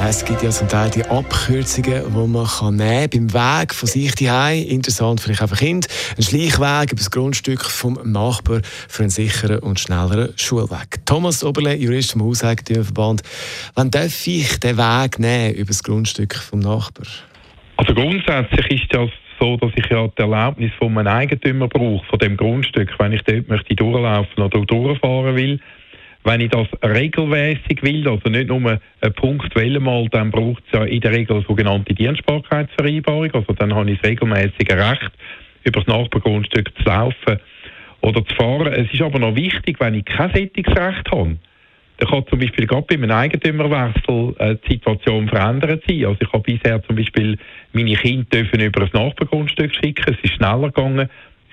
es gibt ja zum Teil die Abkürzungen, die man kann nehmen kann beim Weg von sich hierheim. Interessant vielleicht auch für Kinder. Ein Schleichweg über das Grundstück vom Nachbar für einen sicheren und schnelleren Schulweg. Thomas Oberle, Jurist vom Hauseigentümerverband. Wann darf ich den Weg nehmen über das Grundstück vom Nachbar? Also grundsätzlich ist das so, dass ich ja die Erlaubnis von einem Eigentümer brauche, von dem Grundstück, wenn ich dort möchte durchlaufen oder durchfahren will. Wenn ich das regelmäßig will, also nicht nur punktuell mal, dann braucht es ja in der Regel eine sogenannte Dienstbarkeitsvereinbarung. Also dann habe ich das regelmäßige Recht, über das Nachbargrundstück zu laufen oder zu fahren. Es ist aber noch wichtig, wenn ich kein Sättigungsrecht habe, dann kann zum Beispiel gerade bei einem Eigentümerwechsel äh, die Situation verändert sein. Also ich habe bisher zum Beispiel meine Kinder dürfen über ein Nachbargrundstück schicken, es ist schneller gegangen,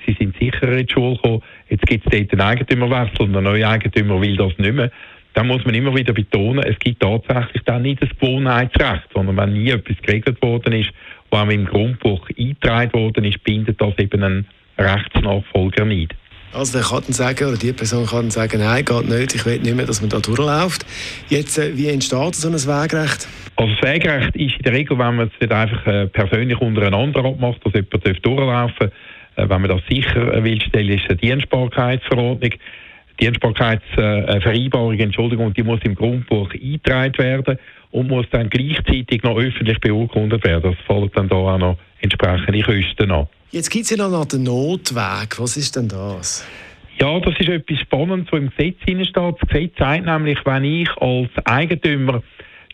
sie sind sicherer in die Schule gekommen. Jetzt gibt es dort einen Eigentümerwechsel und der neue Eigentümer will das nicht mehr. Dann muss man immer wieder betonen, es gibt tatsächlich dann nicht das Gewohnheitsrecht, sondern wenn nie etwas geregelt worden ist, was im Grundbuch eingetragen worden ist, bindet das eben einen Rechtsnachfolger nicht. Also der kann dann sagen, oder die Person kann dann sagen, nein, geht nicht, ich will nicht mehr, dass man da durchläuft. Jetzt, äh, wie entsteht so ein Wegrecht? Also das Wegrecht ist in der Regel, wenn man es nicht einfach äh, persönlich untereinander abmacht, dass jemand durchlaufen darf, wenn man das sicher will stellen, ist eine Dienstbarkeitsverordnung. Dienstbarkeitsvereinbarung, Entschuldigung, die muss im Grundbuch eingetragen werden und muss dann gleichzeitig noch öffentlich beurkundet werden. Das fällt dann da auch noch entsprechende Kosten an. Jetzt gibt es ja noch den Notweg. Was ist denn das? Ja, das ist etwas Spannendes, was im Gesetz steht. Das Gesetz sagt nämlich, wenn ich als Eigentümer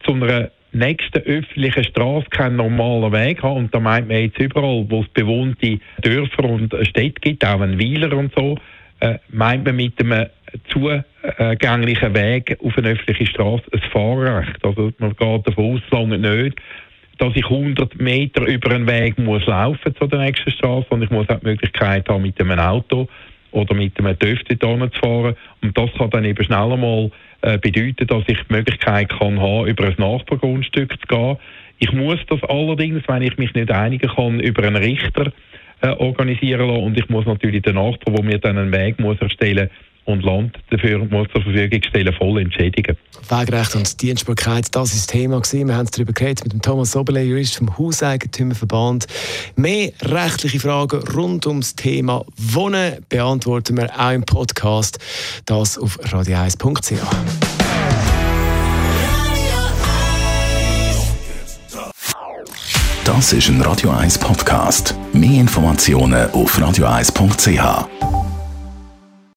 zu einer nächsten öffentlichen Straße keinen normalen Weg habe, und da meint man jetzt überall, wo es bewohnte Dörfer und Städte gibt, auch ein Weiler und so, äh, meint man mit einem zugänglichen Weg auf eine öffentliche Straße ein Fahrrecht. Also man geht davon aus, lange nicht, dass ich 100 Meter über einen Weg muss laufen zu der nächsten Straße und ich muss auch die Möglichkeit haben, mit einem Auto oder mit einem TÜV zu fahren. Und das kann dann eben schneller mal äh, bedeuten, dass ich die Möglichkeit kann haben, über ein Nachbargrundstück zu gehen. Ich muss das allerdings, wenn ich mich nicht einigen kann, über einen Richter äh, organisieren lassen und ich muss natürlich den Nachbar, der mir dann einen Weg muss erstellen muss, und Land dafür muss zur Verfügung stellen, voll entschädigen. Wegrecht und Dienstbarkeit, das ist das Thema gewesen. Wir haben darüber geredet mit dem Thomas Sobele, Jurist vom Hauseigentümerverband. Mehr rechtliche Fragen rund ums Thema Wohnen beantworten wir auch im Podcast. Das auf radio1.ch. Das ist ein Radio 1 Podcast. Mehr Informationen auf radio1.ch.